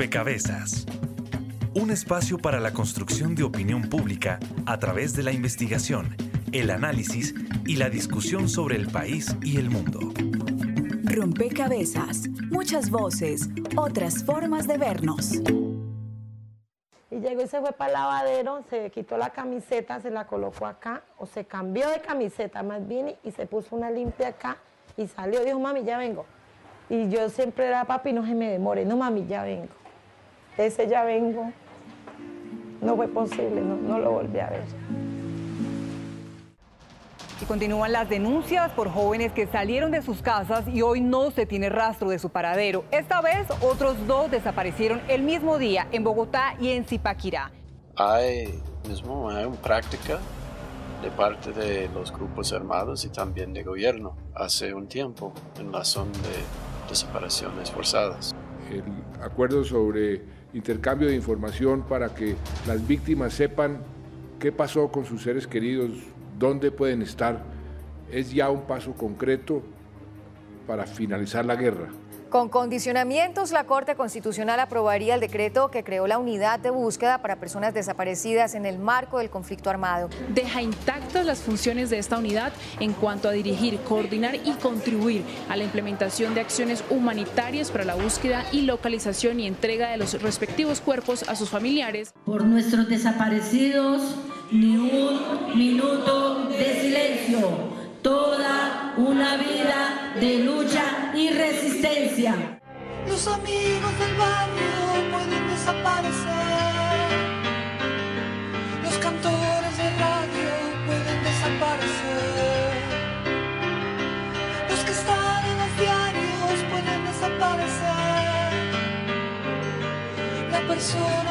Rompecabezas. Un espacio para la construcción de opinión pública a través de la investigación, el análisis y la discusión sobre el país y el mundo. Rompecabezas, muchas voces, otras formas de vernos. Y llegó y se fue para el lavadero, se quitó la camiseta, se la colocó acá, o se cambió de camiseta más bien y se puso una limpia acá y salió. Dijo, mami, ya vengo. Y yo siempre era, papi, no se me demore. No, mami, ya vengo. Ese ya vengo. No fue posible, no, no lo volví a ver. Y continúan las denuncias por jóvenes que salieron de sus casas y hoy no se tiene rastro de su paradero. Esta vez otros dos desaparecieron el mismo día en Bogotá y en Zipaquirá. Hay mismo hay una práctica de parte de los grupos armados y también de gobierno hace un tiempo en la zona de desapariciones forzadas. El acuerdo sobre intercambio de información para que las víctimas sepan qué pasó con sus seres queridos, dónde pueden estar, es ya un paso concreto para finalizar la guerra. Con condicionamientos, la Corte Constitucional aprobaría el decreto que creó la unidad de búsqueda para personas desaparecidas en el marco del conflicto armado. Deja intactas las funciones de esta unidad en cuanto a dirigir, coordinar y contribuir a la implementación de acciones humanitarias para la búsqueda y localización y entrega de los respectivos cuerpos a sus familiares. Por nuestros desaparecidos, ni un minuto de silencio toda una vida de lucha y resistencia. Los amigos del barrio pueden desaparecer. Los cantores de radio pueden desaparecer. Los que están en los diarios pueden desaparecer. La persona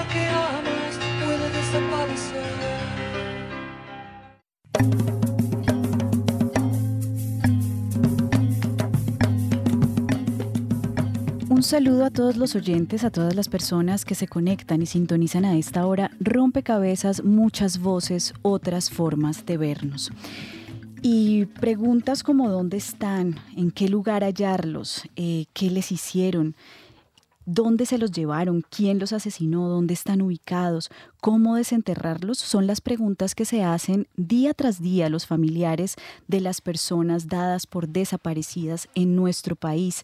saludo a todos los oyentes, a todas las personas que se conectan y sintonizan a esta hora. Rompecabezas, muchas voces, otras formas de vernos. Y preguntas como dónde están, en qué lugar hallarlos, eh, qué les hicieron, dónde se los llevaron, quién los asesinó, dónde están ubicados, cómo desenterrarlos, son las preguntas que se hacen día tras día los familiares de las personas dadas por desaparecidas en nuestro país.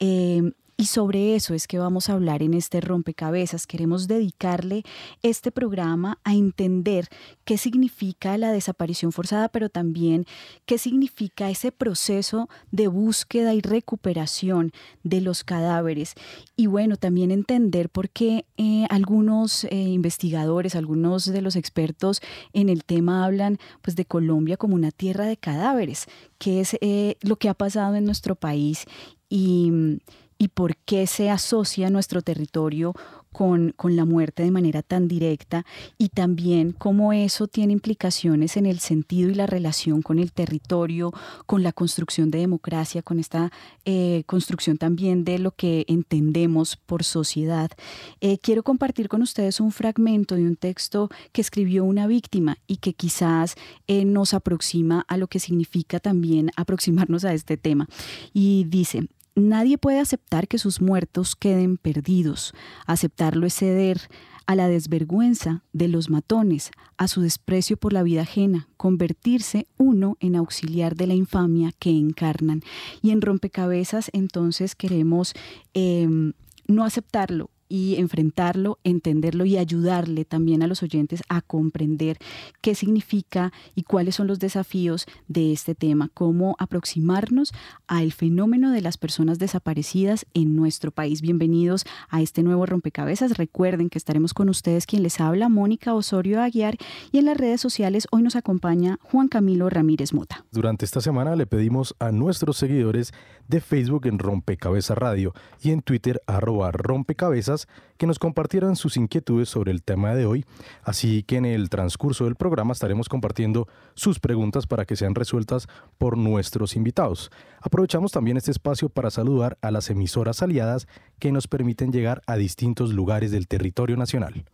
Eh, y sobre eso es que vamos a hablar en este rompecabezas. Queremos dedicarle este programa a entender qué significa la desaparición forzada, pero también qué significa ese proceso de búsqueda y recuperación de los cadáveres. Y bueno, también entender por qué eh, algunos eh, investigadores, algunos de los expertos en el tema hablan pues, de Colombia como una tierra de cadáveres, que es eh, lo que ha pasado en nuestro país. Y y por qué se asocia nuestro territorio con, la muerte de manera tan directa y también cómo eso tiene implicaciones en el sentido y la relación con el territorio, con la construcción de democracia, con esta eh, construcción también de lo que entendemos por sociedad. Eh, quiero compartir con ustedes un fragmento de un texto que escribió una víctima y que quizás eh, nos aproxima a lo que significa también aproximarnos a este tema. Y dice, Nadie puede aceptar que sus muertos queden perdidos. Aceptarlo es ceder a la desvergüenza de los matones, a su desprecio por la vida ajena, convertirse uno en auxiliar de la infamia que encarnan. Y en rompecabezas entonces queremos em, no aceptarlo, y enfrentarlo, entenderlo y ayudarle también a los oyentes a comprender qué significa y cuáles son los desafíos de este tema, cómo aproximarnos al fenómeno de las personas desaparecidas en nuestro país. Bienvenidos a este nuevo rompecabezas. Recuerden que estaremos con ustedes quien les habla, Mónica Osorio Aguiar, y en las redes sociales hoy nos acompaña Juan Camilo Ramírez Mota. Durante esta semana le pedimos a nuestros seguidores de Facebook en Rompecabezas Radio y en Twitter arroba rompecabezas que nos compartieran sus inquietudes sobre el tema de hoy, así que en el transcurso del programa estaremos compartiendo sus preguntas para que sean resueltas por nuestros invitados. Aprovechamos también este espacio para saludar a las emisoras aliadas que nos permiten llegar a distintos lugares del territorio nacional.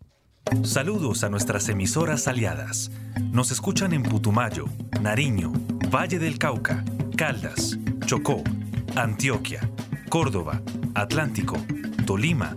Saludos a nuestras emisoras aliadas. Nos escuchan en Putumayo, Nariño, Valle del Cauca, Caldas, Chocó, Antioquia, Córdoba, Atlántico, Tolima,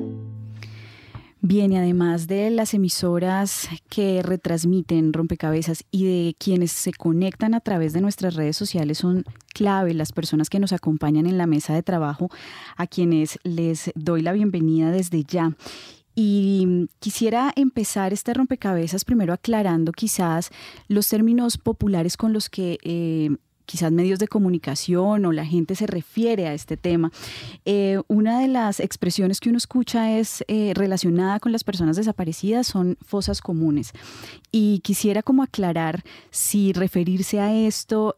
Bien, y además de las emisoras que retransmiten rompecabezas y de quienes se conectan a través de nuestras redes sociales son clave las personas que nos acompañan en la mesa de trabajo, a quienes les doy la bienvenida desde ya. Y quisiera empezar este rompecabezas primero aclarando quizás los términos populares con los que eh, quizás medios de comunicación o la gente se refiere a este tema. Eh, una de las expresiones que uno escucha es eh, relacionada con las personas desaparecidas son fosas comunes. Y quisiera como aclarar si referirse a esto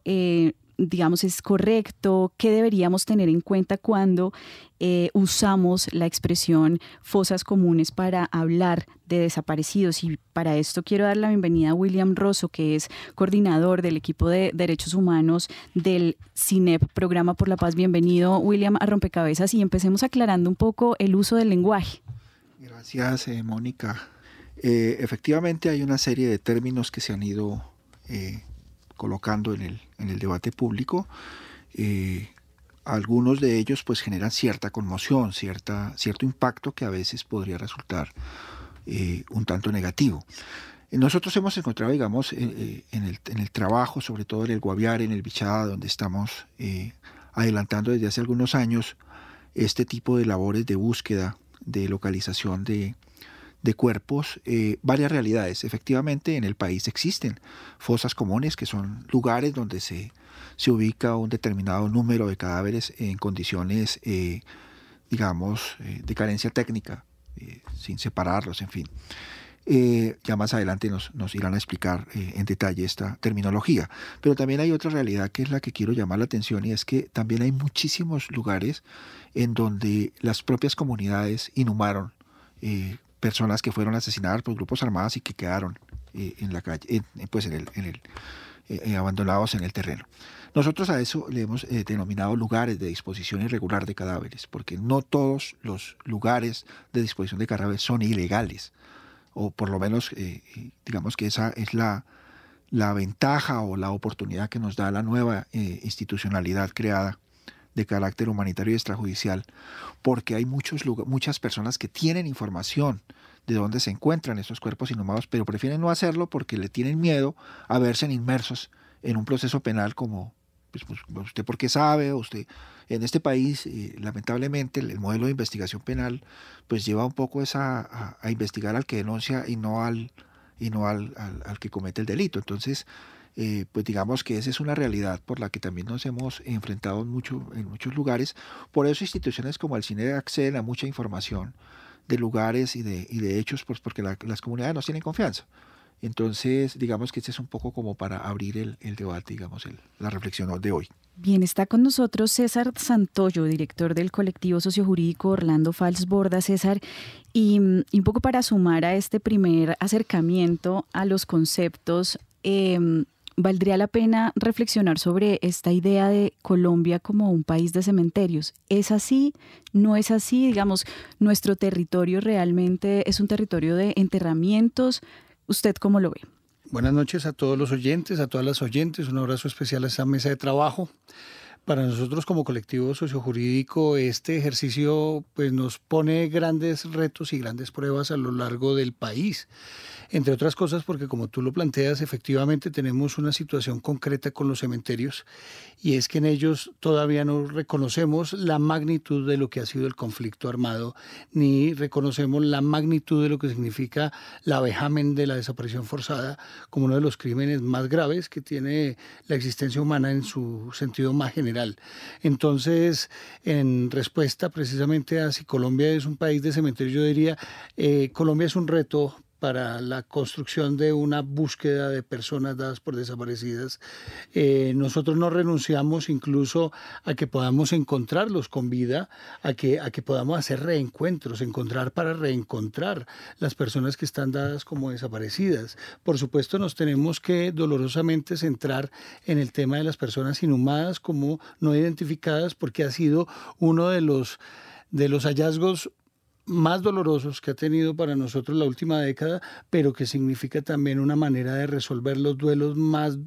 digamos, es correcto? ¿Qué deberíamos tener en cuenta cuando eh, usamos la expresión fosas comunes para hablar de desaparecidos? Y para esto quiero dar la bienvenida a William Rosso, que es coordinador del equipo de derechos humanos del CINEP, Programa por la Paz. Bienvenido, William, a Rompecabezas y empecemos aclarando un poco el uso del lenguaje. Gracias, eh, Mónica. Eh, efectivamente hay una serie de términos que se han ido colocando en el, en el debate público, eh, algunos de ellos pues generan cierta conmoción, cierta, cierto impacto que a veces podría resultar eh, un tanto negativo. Nosotros hemos encontrado, digamos, eh, en, el, en, el, trabajo, sobre todo en el Guaviare, en el Bichada, donde estamos adelantando desde hace algunos años este tipo de labores de búsqueda, de localización de, de cuerpos eh, varias realidades. Efectivamente, en el país existen fosas comunes, que son lugares donde se, se ubica un determinado número de cadáveres en condiciones, eh, digamos, eh, de carencia técnica, sin separarlos, en fin. ya más adelante nos, nos irán a explicar en detalle esta terminología. Pero también hay otra realidad que es la que quiero llamar la atención y es que también hay muchísimos lugares en donde las propias comunidades inhumaron personas que fueron asesinadas por grupos armados y que quedaron eh, en la calle, pues en el, eh, eh, abandonados en el terreno. Nosotros a eso le hemos denominado lugares de disposición irregular de cadáveres, porque no todos los lugares de disposición de cadáveres son ilegales, o por lo menos digamos que esa es la ventaja o la oportunidad que nos da la nueva institucionalidad creada de carácter humanitario y extrajudicial, porque hay muchos, muchas personas que tienen información de dónde se encuentran estos cuerpos inhumados, pero prefieren no hacerlo porque le tienen miedo a verse inmersos en un proceso penal como, pues, pues usted porque sabe, usted en este país, eh, lamentablemente, el, modelo de investigación penal pues lleva un poco esa, a, investigar al que denuncia y no al y no al, al que comete el delito. Entonces, eh, pues digamos que esa es una realidad por la que también nos hemos enfrentado en, mucho, en muchos lugares. Por eso instituciones como el CINE acceden a mucha información de lugares y de, y de hechos, pues porque las comunidades nos tienen confianza. Entonces, digamos que este es un poco como para abrir el, el debate, digamos, el, la reflexión de hoy. Bien, está con nosotros César Santoyo, director del colectivo sociojurídico Orlando Fals Borda. César, y, y, un poco para sumar a este primer acercamiento a los conceptos, eh, valdría la pena reflexionar sobre esta idea de Colombia como un país de cementerios. ¿Es así? ¿No es así? Digamos, nuestro territorio realmente es un territorio de enterramientos. ¿Usted cómo lo ve? Buenas noches a todos los oyentes, a todas las oyentes. Un abrazo especial a esta mesa de trabajo. Para nosotros como colectivo sociojurídico, este ejercicio pues, nos pone grandes retos y grandes pruebas a lo largo del país entre otras cosas porque como tú lo planteas, efectivamente tenemos una situación concreta con los cementerios y es que en ellos todavía no reconocemos la magnitud de lo que ha sido el conflicto armado, ni reconocemos la magnitud de lo que significa la vejamen de la desaparición forzada como uno de los crímenes más graves que tiene la existencia humana en su sentido más general. Entonces, en respuesta precisamente a si Colombia es un país de cementerios, yo diría, eh, Colombia es un reto para la construcción de una búsqueda de personas dadas por desaparecidas. Eh, nosotros no renunciamos incluso a que podamos encontrarlos con vida, a que, a que podamos hacer reencuentros, encontrar para reencontrar las personas que están dadas como desaparecidas. Por supuesto, nos tenemos que dolorosamente centrar en el tema de las personas inhumadas como no identificadas, porque ha sido uno de los de los hallazgos más dolorosos que ha tenido para nosotros la última década, pero que significa también una manera de resolver los duelos más,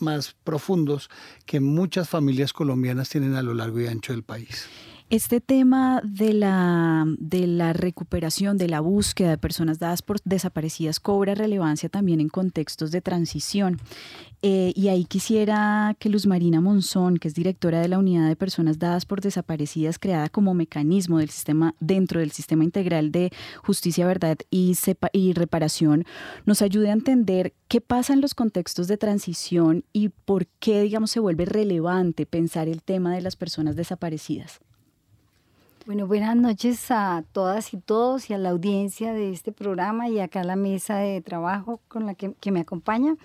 más profundos que muchas familias colombianas tienen a lo largo y ancho del país. Este tema de la, de la recuperación, de la búsqueda de personas dadas por desaparecidas cobra relevancia también en contextos de transición. Eh, y ahí quisiera que Luz Marina Monzón, que es directora de la Unidad de Personas Dadas por Desaparecidas, creada como mecanismo del sistema, dentro del sistema integral de justicia, verdad y, y reparación, nos ayude a entender qué pasa en los contextos de transición y por qué, digamos, se vuelve relevante pensar el tema de las personas desaparecidas. Bueno, buenas noches a todas y todos y a la audiencia de este programa y acá a la mesa de trabajo con la que, me acompaña.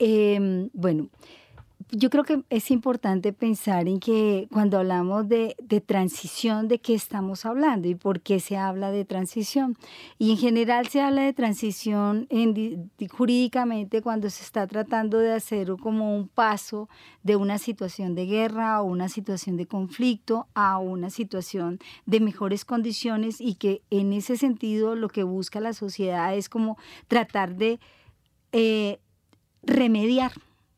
Eh, bueno, yo creo que es importante pensar en que cuando hablamos de, transición, ¿de qué estamos hablando y por qué se habla de transición? Y en general se habla de transición en, jurídicamente cuando se está tratando de hacer como un paso de una situación de guerra o una situación de conflicto a una situación de mejores condiciones y que en ese sentido lo que busca la sociedad es como tratar de eh, remediar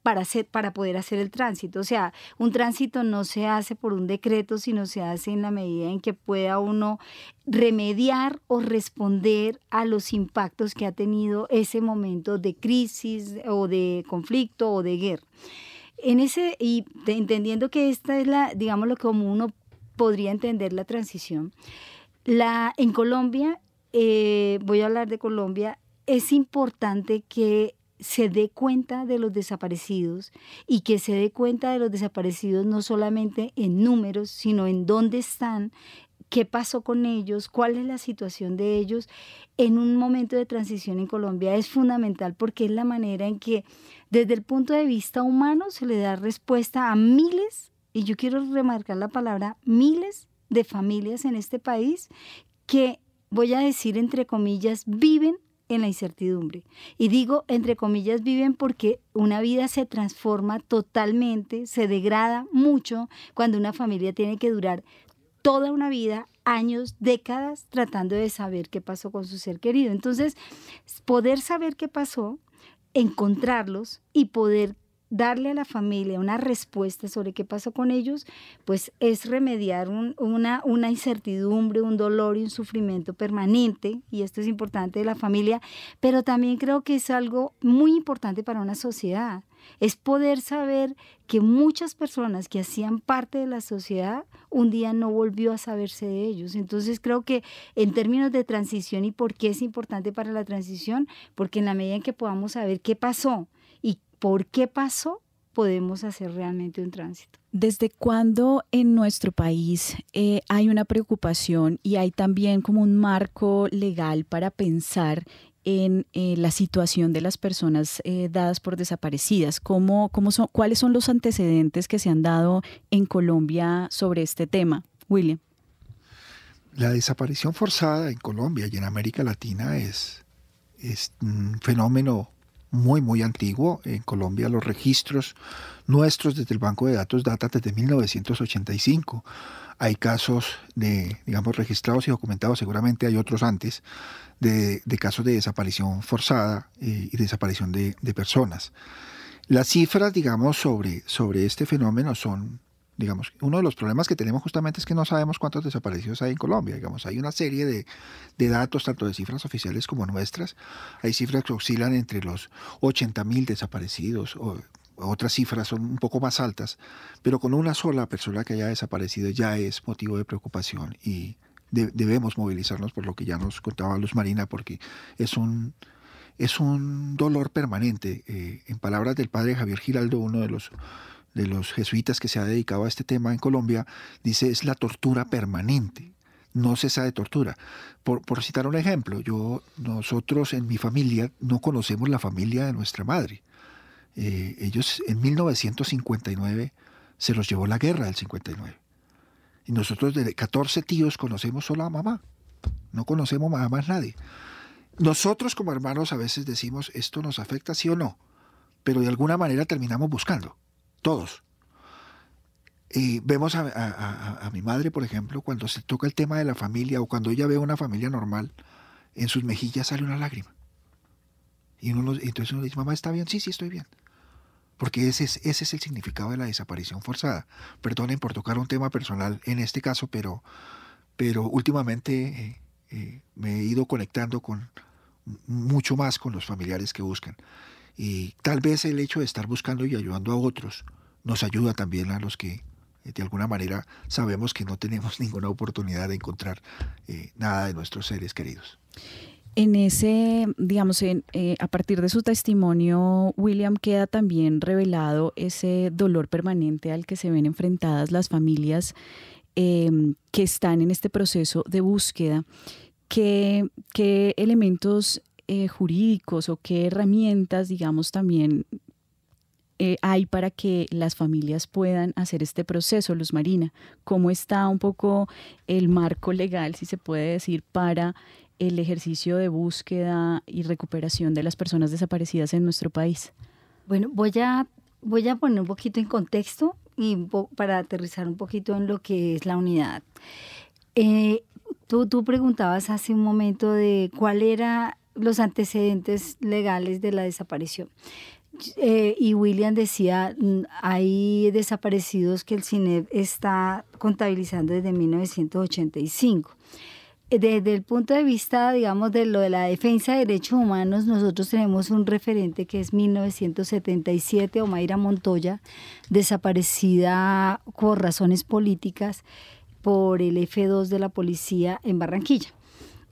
para, hacer, para poder hacer el tránsito. O sea, un tránsito no se hace por un decreto, sino se hace en la medida en que pueda uno remediar o responder a los impactos que ha tenido ese momento de crisis o de conflicto o de guerra. En ese, y entendiendo que esta es la, digamos, lo como uno podría entender la transición, la, en Colombia, eh, voy a hablar de Colombia, es importante que se dé cuenta de los desaparecidos y que se dé cuenta de los desaparecidos no solamente en números, sino en dónde están, qué pasó con ellos, cuál es la situación de ellos en un momento de transición en Colombia es fundamental porque es la manera en que desde el punto de vista humano se le da respuesta a miles, y yo quiero remarcar la palabra miles de familias en este país que, voy a decir entre comillas, viven en la incertidumbre. Y digo, entre comillas, viven porque una vida se transforma totalmente, se degrada mucho cuando una familia tiene que durar toda una vida, años, décadas, tratando de saber qué pasó con su ser querido. Entonces, poder saber qué pasó, encontrarlos y poder darle a la familia una respuesta sobre qué pasó con ellos, pues es remediar una, una incertidumbre, un dolor y un sufrimiento permanente, y esto es importante de la familia, pero también creo que es algo muy importante para una sociedad es poder saber que muchas personas que hacían parte de la sociedad un día no volvió a saberse de ellos. Entonces creo que en términos de transición y por qué es importante para la transición, porque en la medida en que podamos saber qué pasó por qué pasó, podemos hacer realmente un tránsito. ¿Desde cuándo en nuestro país eh, hay una preocupación y hay también como un marco legal para pensar en eh, la situación de las personas eh, dadas por desaparecidas? ¿Cómo, cómo son, ¿Cuáles son los antecedentes que se han dado en Colombia sobre este tema? William. La desaparición forzada en Colombia y en América Latina es, es un fenómeno muy, muy antiguo. En Colombia los registros nuestros desde el banco de datos datan desde 1985. Hay casos de, digamos, registrados y documentados, seguramente hay otros antes, de, casos de desaparición forzada eh, y desaparición de, de, personas. Las cifras, digamos, sobre, sobre este fenómeno son digamos, uno de los problemas que tenemos justamente es que no sabemos cuántos desaparecidos hay en Colombia. Digamos, hay una serie de, datos, tanto de cifras oficiales como nuestras. Hay cifras que oscilan entre los 80 mil desaparecidos, o otras cifras son un poco más altas, pero con una sola persona que haya desaparecido ya es motivo de preocupación y debemos movilizarnos por lo que ya nos contaba Luz Marina, porque es un, es un dolor permanente. Eh, en palabras del padre Javier Giraldo, uno de los de los jesuitas que se ha dedicado a este tema en Colombia, dice es la tortura permanente no cesa de tortura. Por, por, citar un ejemplo, yo, nosotros en mi familia no conocemos la familia de nuestra madre. Eh, ellos en 1959 se los llevó la guerra del 59. Y nosotros de 14 tíos conocemos solo a mamá. No conocemos a más nadie. Nosotros como hermanos a veces decimos, esto nos afecta sí o no, pero de alguna manera terminamos buscando, todos. Y vemos a, mi madre, por ejemplo, cuando se toca el tema de la familia o cuando ella ve una familia normal, en sus mejillas sale una lágrima. Y entonces uno dice, mamá, ¿está bien? Sí, sí, estoy bien. Porque ese es, ese es el significado de la desaparición forzada. Perdonen por tocar un tema personal en este caso, pero, pero últimamente eh, eh, me he ido conectando con mucho más con los familiares que buscan. Y tal vez el hecho de estar buscando y ayudando a otros nos ayuda también a los que eh, de alguna manera sabemos que no tenemos ninguna oportunidad de encontrar nada de nuestros seres queridos. En ese, digamos, en, eh, a partir de su testimonio, William queda también revelado ese dolor permanente al que se ven enfrentadas las familias em, que están en este proceso de búsqueda. ¿Qué, qué elementos eh, jurídicos o qué herramientas, digamos, también eh, hay para que las familias puedan hacer este proceso, Luz Marina? ¿Cómo está un poco el marco legal, si se puede decir, para el ejercicio de búsqueda y recuperación de las personas desaparecidas en nuestro país? Bueno, voy a, voy a poner un poquito en contexto y para aterrizar un poquito en lo que es la unidad. Eh, tú, tú preguntabas hace un momento de cuál era los antecedentes legales de la desaparición. Eh, y William decía, mm, hay desaparecidos que el CINEP está contabilizando desde 1985 desde el punto de vista, digamos, de lo de la defensa de derechos humanos, nosotros tenemos un referente que es 1977, Omaira Montoya, desaparecida por razones políticas por el F2 de la policía en Barranquilla.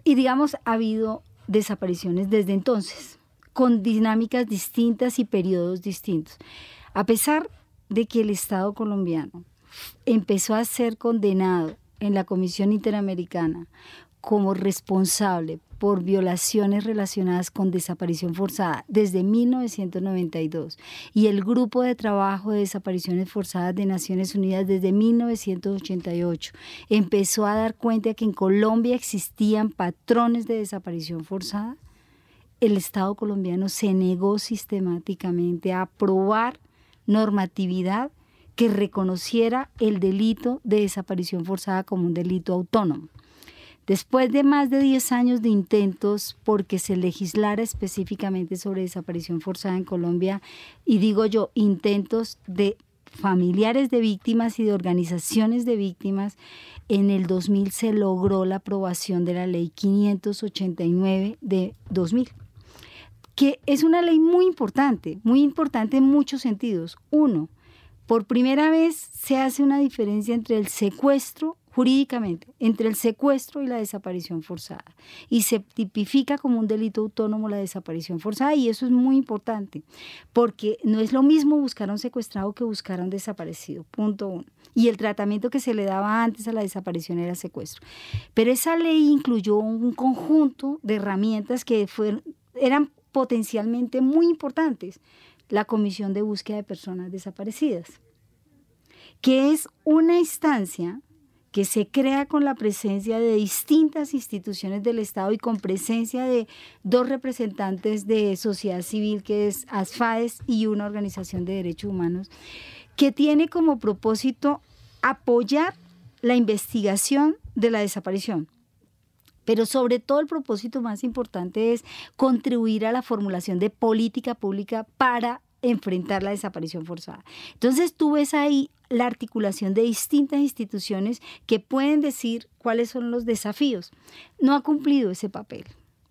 Y digamos, ha habido desapariciones desde entonces, con dinámicas distintas y periodos distintos. A pesar de que el Estado colombiano empezó a ser condenado en la Comisión Interamericana como responsable por violaciones relacionadas con desaparición forzada desde 1992 y el Grupo de Trabajo de Desapariciones Forzadas de Naciones Unidas desde 1988 empezó a dar cuenta que en Colombia existían patrones de desaparición forzada, el Estado colombiano se negó sistemáticamente a aprobar normatividad que reconociera el delito de desaparición forzada como un delito autónomo. Después de más de 10 años de intentos porque se legislara específicamente sobre desaparición forzada en Colombia, y digo yo, intentos de familiares de víctimas y de organizaciones de víctimas, en el 2000 se logró la aprobación de la ley 589 de 2000 que es una ley muy importante, muy importante en muchos sentidos. Uno, por primera vez se hace una diferencia entre el secuestro jurídicamente entre el secuestro y la desaparición forzada. Y se tipifica como un delito autónomo la desaparición forzada y eso es muy importante, porque no es lo mismo buscar un secuestrado que buscar un desaparecido, punto uno. Y el tratamiento que se le daba antes a la desaparición era secuestro. Pero esa ley incluyó un conjunto de herramientas que fueron, eran potencialmente muy importantes. La Comisión de Búsqueda de Personas Desaparecidas, que es una instancia que se crea con la presencia de distintas instituciones del Estado y con presencia de dos representantes de sociedad civil, que es ASFAES y una organización de derechos humanos, que tiene como propósito apoyar la investigación de la desaparición. Pero sobre todo el propósito más importante es contribuir a la formulación de política pública para enfrentar la desaparición forzada. Entonces tú ves ahí la articulación de distintas instituciones que pueden decir cuáles son los desafíos. No ha cumplido ese papel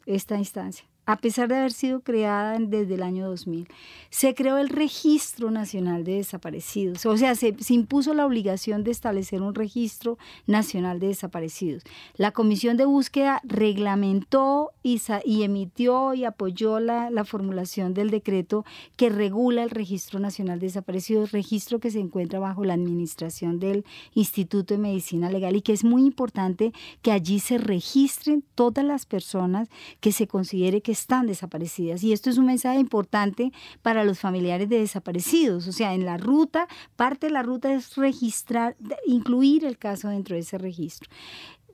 esta instancia. A pesar de haber sido creada desde el año 2000. Se creó el Registro Nacional de Desaparecidos, o sea, se, impuso la obligación de establecer un Registro Nacional de Desaparecidos. La Comisión de Búsqueda reglamentó y, emitió y apoyó la, la formulación del decreto que regula el Registro Nacional de Desaparecidos, registro que se encuentra bajo la administración del Instituto de Medicina Legal y que es muy importante que allí se registren todas las personas que se considere que están desaparecidas. Y esto es un mensaje importante para los familiares de desaparecidos. O sea, en la ruta, parte de la ruta es registrar, incluir el caso dentro de ese registro.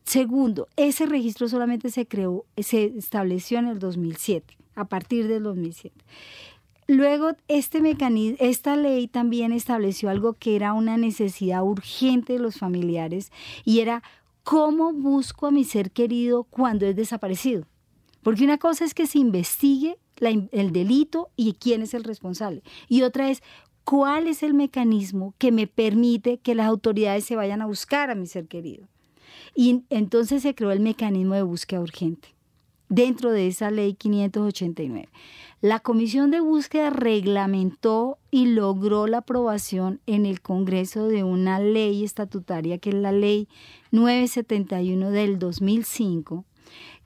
Segundo, ese registro solamente se creó, se estableció en el 2007, a partir del 2007. Luego, este mecanismo, esta ley también estableció algo que era una necesidad urgente de los familiares y era cómo busco a mi ser querido cuando es desaparecido. Porque una cosa es que se investigue el delito y quién es el responsable. Y otra es cuál es el mecanismo que me permite que las autoridades se vayan a buscar a mi ser querido. Y entonces se creó el mecanismo de búsqueda urgente dentro de esa ley 589. La Comisión de Búsqueda reglamentó y logró la aprobación en el Congreso de una ley estatutaria que es la Ley 971 del 2005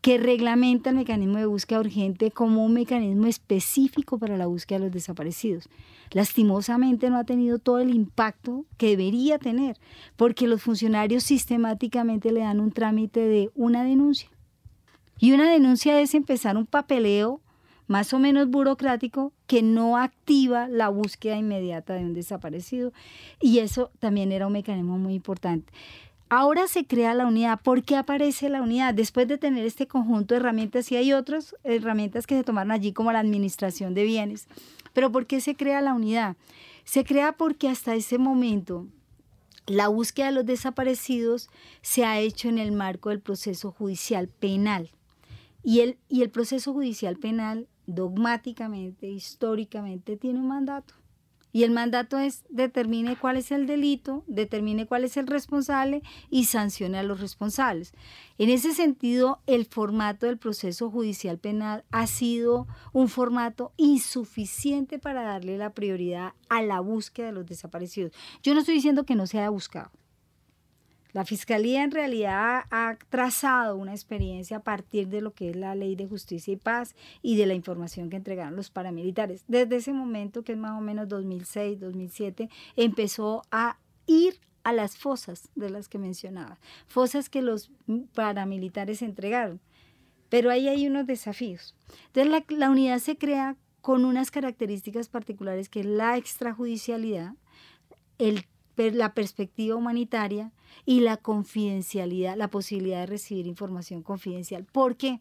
que reglamenta el mecanismo de búsqueda urgente como un mecanismo específico para la búsqueda de los desaparecidos. Lastimosamente no ha tenido todo el impacto que debería tener, porque los funcionarios sistemáticamente le dan un trámite de una denuncia. Y una denuncia es empezar un papeleo más o menos burocrático que no activa la búsqueda inmediata de un desaparecido. Y eso también era un mecanismo muy importante. Ahora se crea la unidad. ¿Por qué aparece la unidad? Después de tener este conjunto de herramientas, y hay otras herramientas que se tomaron allí, como la administración de bienes. Pero ¿por qué se crea la unidad? Se crea porque hasta ese momento la búsqueda de los desaparecidos se ha hecho en el marco del proceso judicial penal. Y el, y el proceso judicial penal dogmáticamente, históricamente, tiene un mandato. Y el mandato es determine cuál es el delito, determine cuál es el responsable y sancione a los responsables. En ese sentido, el formato del proceso judicial penal ha sido un formato insuficiente para darle la prioridad a la búsqueda de los desaparecidos. Yo no estoy diciendo que no se haya buscado. La Fiscalía en realidad ha trazado una experiencia a partir de lo que es la ley de justicia y paz y de la información que entregaron los paramilitares. Desde ese momento, que es más o menos 2006, 2007, empezó a ir a las fosas de las que mencionaba, fosas que los paramilitares entregaron. Pero ahí hay unos desafíos. Entonces la, la unidad se crea con unas características particulares que es la extrajudicialidad, el la perspectiva humanitaria y la confidencialidad, la posibilidad de recibir información confidencial. ¿Por qué?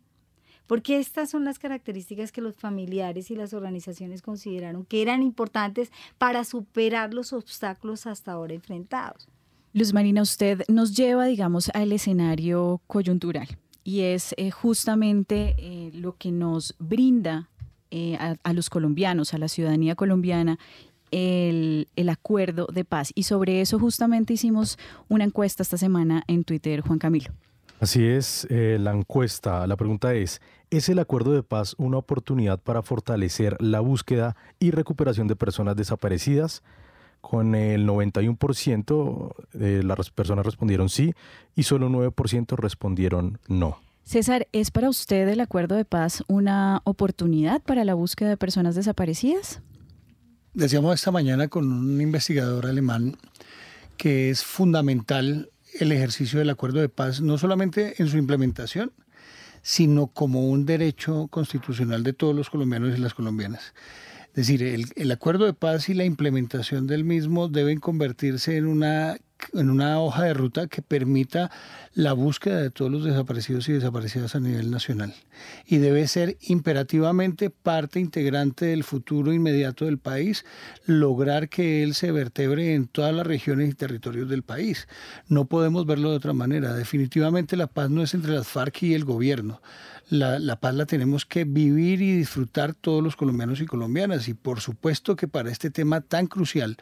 Porque estas son las características que los familiares y las organizaciones consideraron que eran importantes para superar los obstáculos hasta ahora enfrentados. Luz Marina, usted nos lleva, digamos, al escenario coyuntural y es eh, justamente eh, lo que nos brinda eh, a, los colombianos, a la ciudadanía colombiana el, acuerdo de paz. Y sobre eso justamente hicimos una encuesta esta semana en Twitter, Juan Camilo. Así es, eh, la encuesta, la pregunta es, ¿es el acuerdo de paz una oportunidad para fortalecer la búsqueda y recuperación de personas desaparecidas? Con el 91% de las personas respondieron sí y solo 9% respondieron no. César, ¿es para usted el acuerdo de paz una oportunidad para la búsqueda de personas desaparecidas? Decíamos esta mañana con un investigador alemán que es fundamental el ejercicio del acuerdo de paz, no solamente en su implementación, sino como un derecho constitucional de todos los colombianos y las colombianas. Es decir, el, acuerdo de paz y la implementación del mismo deben convertirse en una en una hoja de ruta que permita la búsqueda de todos los desaparecidos y desaparecidas a nivel nacional. Y debe ser imperativamente parte integrante del futuro inmediato del país, lograr que él se vertebre en todas las regiones y territorios del país. No podemos verlo de otra manera. Definitivamente la paz no es entre las FARC y el gobierno la, paz la tenemos que vivir y disfrutar todos los colombianos y colombianas. Y por supuesto que para este tema tan crucial,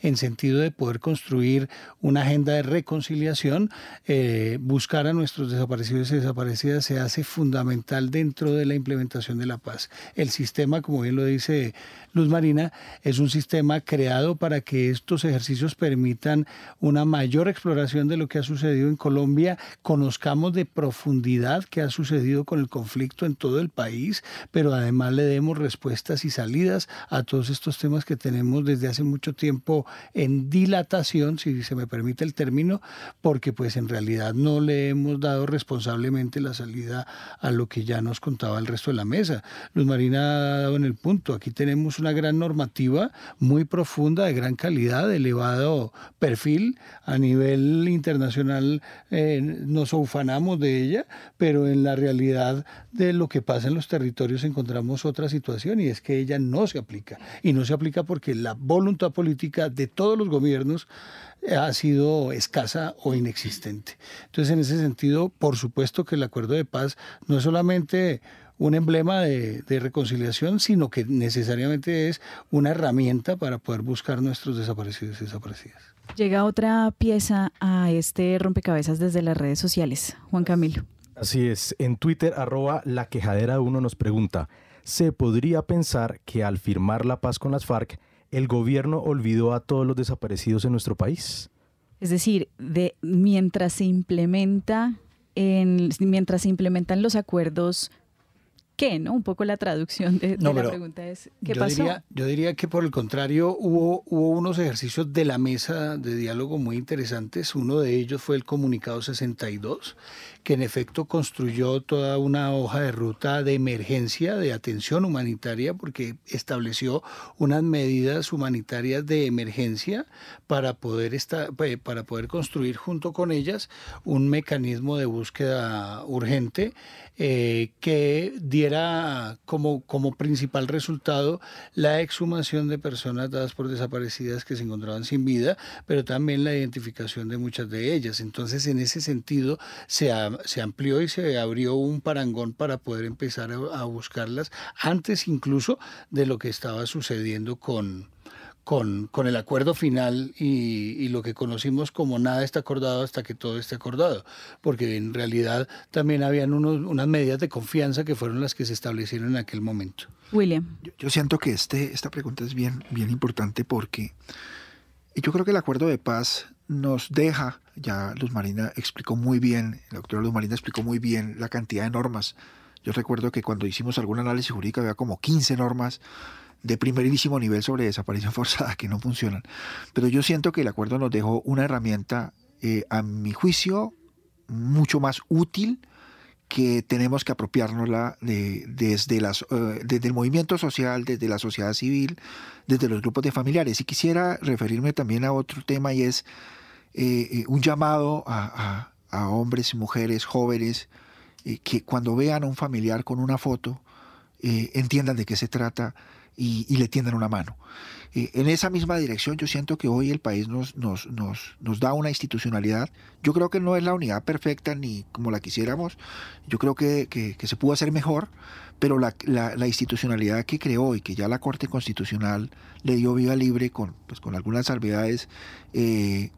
en sentido de poder construir una agenda de reconciliación, eh, buscar a nuestros desaparecidos y desaparecidas se hace fundamental dentro de la implementación de la paz. El sistema, como bien lo dice Luz Marina, es un sistema creado para que estos ejercicios permitan una mayor exploración de lo que ha sucedido en Colombia, conozcamos de profundidad qué ha sucedido con el conflicto en todo el país, pero además le demos respuestas y salidas a todos estos temas que tenemos desde hace mucho tiempo en dilatación, si se me permite el término, porque pues en realidad no le hemos dado responsablemente la salida a lo que ya nos contaba el resto de la mesa. Luz Marina ha dado en el punto, aquí tenemos una gran normativa muy profunda, de gran calidad, de elevado perfil. A nivel internacional eh, nos ufanamos de ella, pero en la realidad de lo que pasa en los territorios encontramos otra situación y es que ella no se aplica. Y no se aplica porque la voluntad política de todos los gobiernos ha sido escasa o inexistente. Entonces, en ese sentido, por supuesto que el acuerdo de paz no es solamente un emblema de, reconciliación, sino que necesariamente es una herramienta para poder buscar nuestros desaparecidos y desaparecidas. Llega otra pieza a este rompecabezas desde las redes sociales. Juan Camilo. Así es, en Twitter arroba la quejadera uno nos pregunta, ¿se podría pensar que al firmar la paz con las FARC, el gobierno olvidó a todos los desaparecidos en nuestro país? Es decir, de, mientras se implementa en, mientras se implementan los acuerdos qué, ¿no? Un poco la traducción de, la pregunta es, ¿qué yo pasó? Diría, yo diría que por el contrario hubo, hubo unos ejercicios de la mesa de diálogo muy interesantes. Uno de ellos fue el comunicado 62, que en efecto construyó toda una hoja de ruta de emergencia, de atención humanitaria, porque estableció unas medidas humanitarias de emergencia para poder, estar, eh, para poder construir junto con ellas un mecanismo de búsqueda urgente eh, que diera como, como principal resultado la exhumación de personas dadas por desaparecidas que se encontraban sin vida, pero también la identificación de muchas de ellas. Entonces, en ese sentido, se, se amplió y se abrió un parangón para poder empezar a buscarlas antes incluso de lo que estaba sucediendo con, con, con, el acuerdo final y, lo que conocimos como nada está acordado hasta que todo esté acordado, porque en realidad también habían unos, unas medidas de confianza que fueron las que se establecieron en aquel momento. William. Yo, siento que este, esta pregunta es bien, bien importante porque yo creo que el acuerdo de paz nos deja, ya Luz Marina explicó muy bien, la doctora Luz Marina explicó muy bien la cantidad de normas. Yo recuerdo que cuando hicimos algún análisis jurídico había como 15 normas de primerísimo nivel sobre desaparición forzada que no funcionan. Pero yo siento que el acuerdo nos dejó una herramienta, eh, a mi juicio, mucho más útil que tenemos que apropiárnosla de, desde, las, eh, desde el movimiento social, desde la sociedad civil, desde los grupos de familiares. Y quisiera referirme también a otro tema y es eh, un llamado a, hombres y mujeres jóvenes que cuando vean a un familiar con una foto, entiendan de qué se trata y, le tiendan una mano. Eh, en esa misma dirección yo siento que hoy el país nos, nos, nos, nos, da una institucionalidad. Yo creo que no es la unidad perfecta ni como la quisiéramos. Yo creo que, que, se pudo hacer mejor, pero la, la, institucionalidad que creó y que ya la Corte Constitucional le dio vida libre con, pues, con algunas salvedades, eh,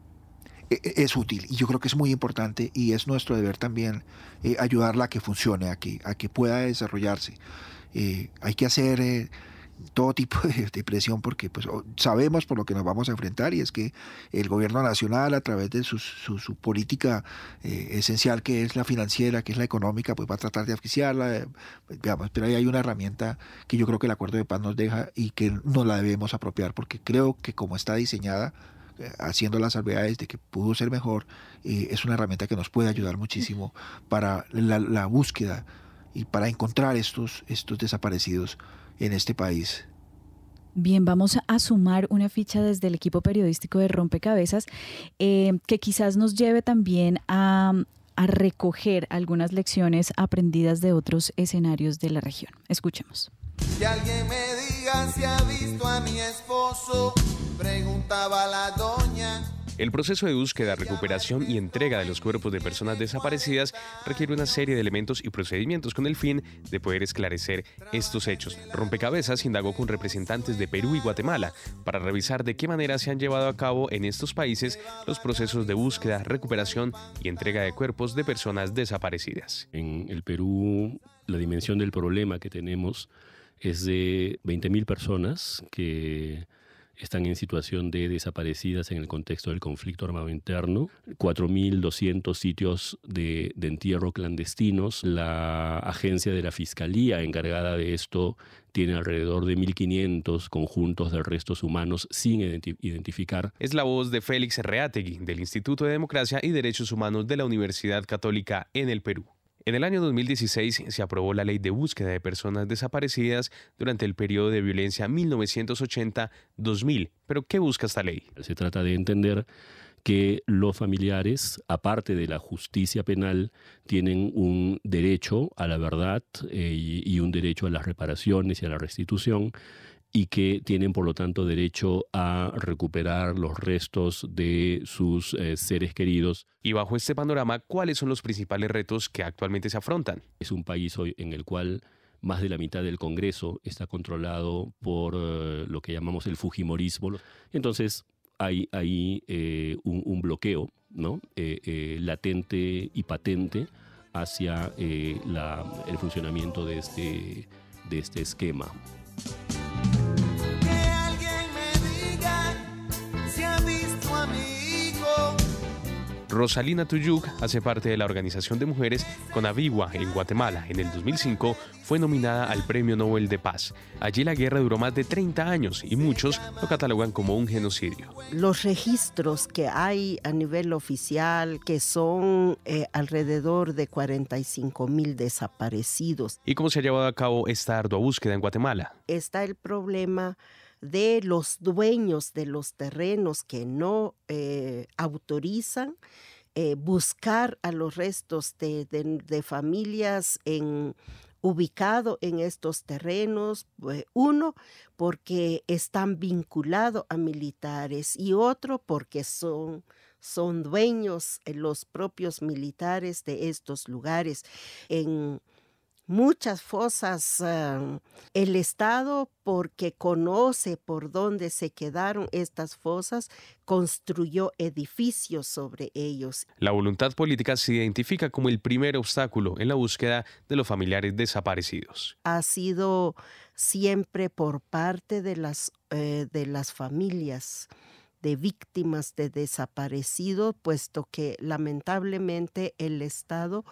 e, e, es útil y yo creo que es muy importante y es nuestro deber también eh, ayudarla a que funcione, a que, a que pueda desarrollarse. hay que hacer todo tipo de, presión porque pues, sabemos por lo que nos vamos a enfrentar y es que el gobierno nacional a través de su, su, política eh, esencial que es la financiera, que es la económica, pues va a tratar de asfixiarla, eh, pero ahí hay una herramienta que yo creo que el acuerdo de paz nos deja y que no la debemos apropiar porque creo que como está diseñada, eh, haciendo las salvedades de que pudo ser mejor, es una herramienta que nos puede ayudar muchísimo para la, la búsqueda y para encontrar estos, estos desaparecidos en este país. Bien, vamos a sumar una ficha desde el equipo periodístico de Rompecabezas eh, que quizás nos lleve también a, a recoger algunas lecciones aprendidas de otros escenarios de la región. Escuchemos. Que alguien me diga si ha visto a mi esposo, preguntaba la doña El proceso de búsqueda, recuperación y entrega de los cuerpos de personas desaparecidas requiere una serie de elementos y procedimientos con el fin de poder esclarecer estos hechos. Rompecabezas indagó con representantes de Perú y Guatemala para revisar de qué manera se han llevado a cabo en estos países los procesos de búsqueda, recuperación y entrega de cuerpos de personas desaparecidas. En el Perú, la dimensión del problema que tenemos es de 20.000 personas que están en situación de desaparecidas en el contexto del conflicto armado interno, 4.200 sitios de, entierro clandestinos. La agencia de la Fiscalía encargada de esto tiene alrededor de 1.500 conjuntos de restos humanos sin identificar. Es la voz de Félix Reategui, del Instituto de Democracia y Derechos Humanos de la Universidad Católica en el Perú. En el año 2016 se aprobó la Ley de Búsqueda de Personas Desaparecidas durante el periodo de violencia 1980-2000. ¿Pero qué busca esta ley? Se trata de entender que los familiares, aparte de la justicia penal, tienen un derecho a la verdad eh, y un derecho a las reparaciones y a la restitución y que tienen por lo tanto derecho a recuperar los restos de sus eh, seres queridos. Y bajo este panorama, ¿cuáles son los principales retos que actualmente se afrontan? Es un país hoy en el cual más de la mitad del Congreso está controlado por eh, lo que llamamos el Fujimorismo. Entonces hay, eh, un, bloqueo ¿no? latente y patente hacia el funcionamiento de este, de este esquema. Rosalina Tuyuk hace parte de la organización de mujeres Conavigua en Guatemala. En el 2005 fue nominada al Premio Nobel de Paz. Allí la guerra duró más de 30 años y muchos lo catalogan como un genocidio. Los registros que hay a nivel oficial, que son eh, alrededor de 45 mil desaparecidos. ¿Y cómo se ha llevado a cabo esta ardua búsqueda en Guatemala? Está el problema de los dueños de los terrenos que no eh, autorizan eh, buscar a los restos de, familias en, ubicado en estos terrenos, pues, uno porque están vinculados a militares y otro porque son son dueños eh, los propios militares de estos lugares. En muchas fosas ah, el Estado, porque conoce por dónde se quedaron estas fosas, construyó edificios sobre ellos. La voluntad política se identifica como el primer obstáculo en la búsqueda de los familiares desaparecidos. Ha sido siempre por parte de las, eh, de las familias de víctimas de desaparecidos, puesto que lamentablemente el Estado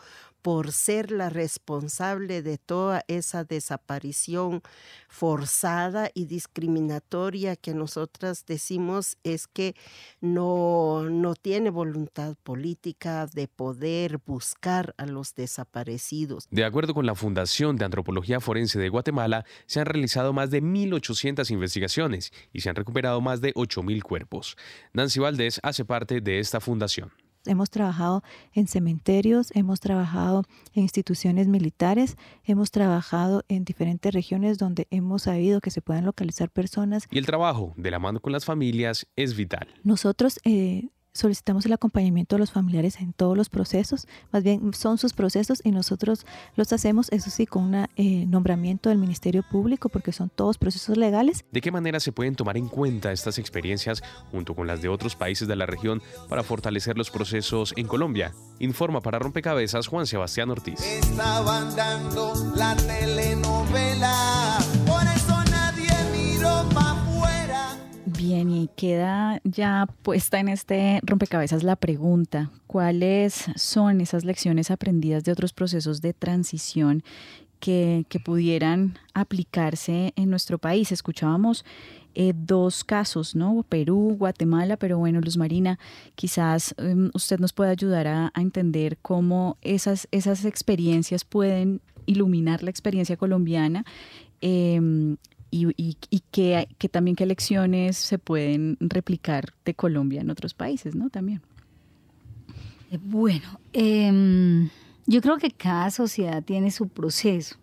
por ser la responsable de toda esa desaparición forzada y discriminatoria que nosotras decimos es que no, no tiene voluntad política de poder buscar a los desaparecidos. De acuerdo con la Fundación de Antropología Forense de Guatemala, se han realizado más de 1.800 investigaciones y se han recuperado más de 8.000 cuerpos. Nancy Valdés hace parte de esta fundación. Hemos trabajado en cementerios, hemos trabajado en instituciones militares, hemos trabajado en diferentes regiones donde hemos sabido que se puedan localizar personas. Y el trabajo de la mano con las familias es vital. Nosotros eh, solicitamos el acompañamiento de los familiares en todos los procesos, más bien son sus procesos y nosotros los hacemos, eso sí, con un eh, nombramiento del Ministerio Público, porque son todos procesos legales. ¿De qué manera se pueden tomar en cuenta estas experiencias junto con las de otros países de la región para fortalecer los procesos en Colombia? Informa para Rompecabezas Juan Sebastián Ortiz. Estaban dando la telenovela, Bien, y queda ya puesta en este rompecabezas la pregunta, ¿cuáles son esas lecciones aprendidas de otros procesos de transición que, pudieran aplicarse en nuestro país? Escuchábamos eh, dos casos, ¿no? Perú, Guatemala, pero bueno, Luz Marina, quizás em, usted nos pueda ayudar a, entender cómo esas, esas experiencias pueden iluminar la experiencia colombiana em, y, que, también qué lecciones se pueden replicar de Colombia en otros países, ¿no? También. Eh, bueno, em, yo creo que cada sociedad tiene su proceso,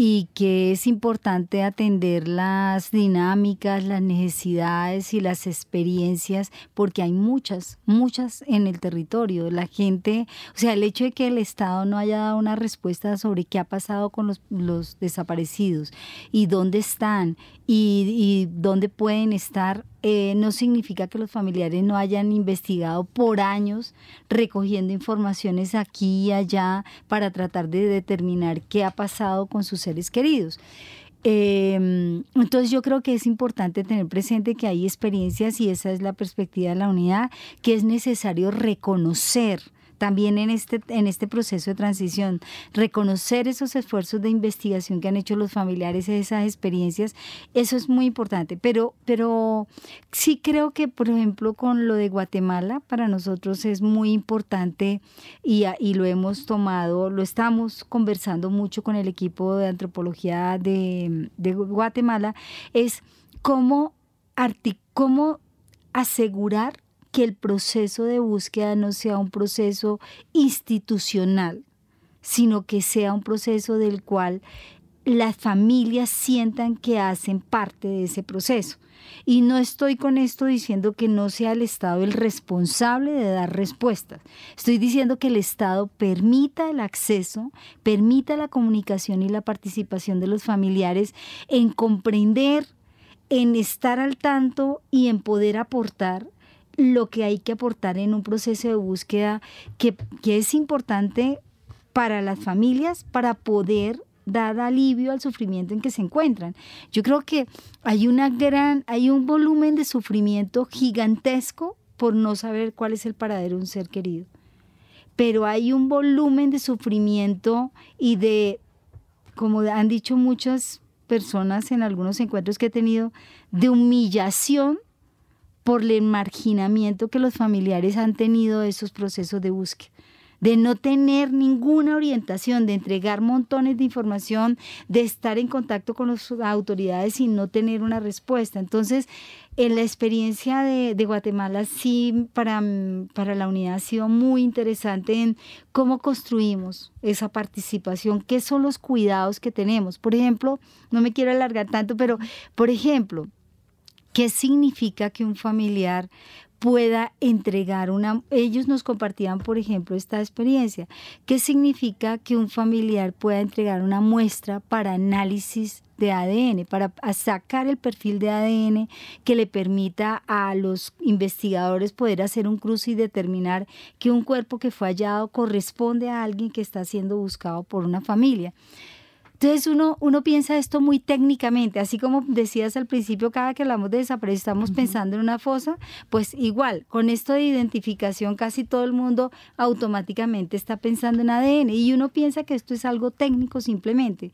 y que es importante atender las dinámicas, las necesidades y las experiencias, porque hay muchas, muchas en el territorio. La gente, o sea, el hecho de que el Estado no haya dado una respuesta sobre qué ha pasado con los, los desaparecidos y dónde están y, dónde pueden estar, eh, no significa que los familiares no hayan investigado por años recogiendo informaciones aquí y allá para tratar de determinar qué ha pasado con sus seres queridos. Eh, entonces yo creo que es importante tener presente que hay experiencias y esa es la perspectiva de la unidad, que es necesario reconocer también en este, en este proceso de transición, reconocer esos esfuerzos de investigación que han hecho los familiares, esas experiencias, eso es muy importante. Pero, pero sí creo que, por ejemplo, con lo de Guatemala, para nosotros es muy importante y, y lo hemos tomado, lo estamos conversando mucho con el equipo de antropología de, de Guatemala, es cómo, cómo asegurar que el proceso de búsqueda no sea un proceso institucional, sino que sea un proceso del cual las familias sientan que hacen parte de ese proceso. Y no estoy con esto diciendo que no sea el Estado el responsable de dar respuestas. Estoy diciendo que el Estado permita el acceso, permita la comunicación y la participación de los familiares en comprender, en estar al tanto y en poder aportar lo que hay que aportar en un proceso de búsqueda que, es importante para las familias para poder dar alivio al sufrimiento en que se encuentran. Yo creo que hay una gran, hay un volumen de sufrimiento gigantesco por no saber cuál es el paradero de un ser querido. Pero hay un volumen de sufrimiento y de, como han dicho muchas personas en algunos encuentros que he tenido, de humillación por el marginamiento que los familiares han tenido de esos procesos de búsqueda de no tener ninguna orientación, de entregar montones de información, de estar en contacto con las autoridades y no tener una respuesta. Entonces, en la experiencia de, de, Guatemala sí para, para la unidad ha sido muy interesante en cómo construimos esa participación, qué son los cuidados que tenemos. Por ejemplo, no me quiero alargar tanto, pero por ejemplo, ¿Qué significa que un familiar pueda entregar una... Ellos nos compartían, por ejemplo, esta experiencia. ¿Qué significa que un familiar pueda entregar una muestra para análisis de ADN, para sacar el perfil de ADN que le permita a los investigadores poder hacer un cruce y determinar que un cuerpo que fue hallado corresponde a alguien que está siendo buscado por una familia? Entonces uno, uno piensa esto muy técnicamente, así como decías al principio, cada que hablamos de desaparecer estamos pensando en una fosa, pues igual, con esto de identificación casi todo el mundo automáticamente está pensando en ADN y uno piensa que esto es algo técnico simplemente,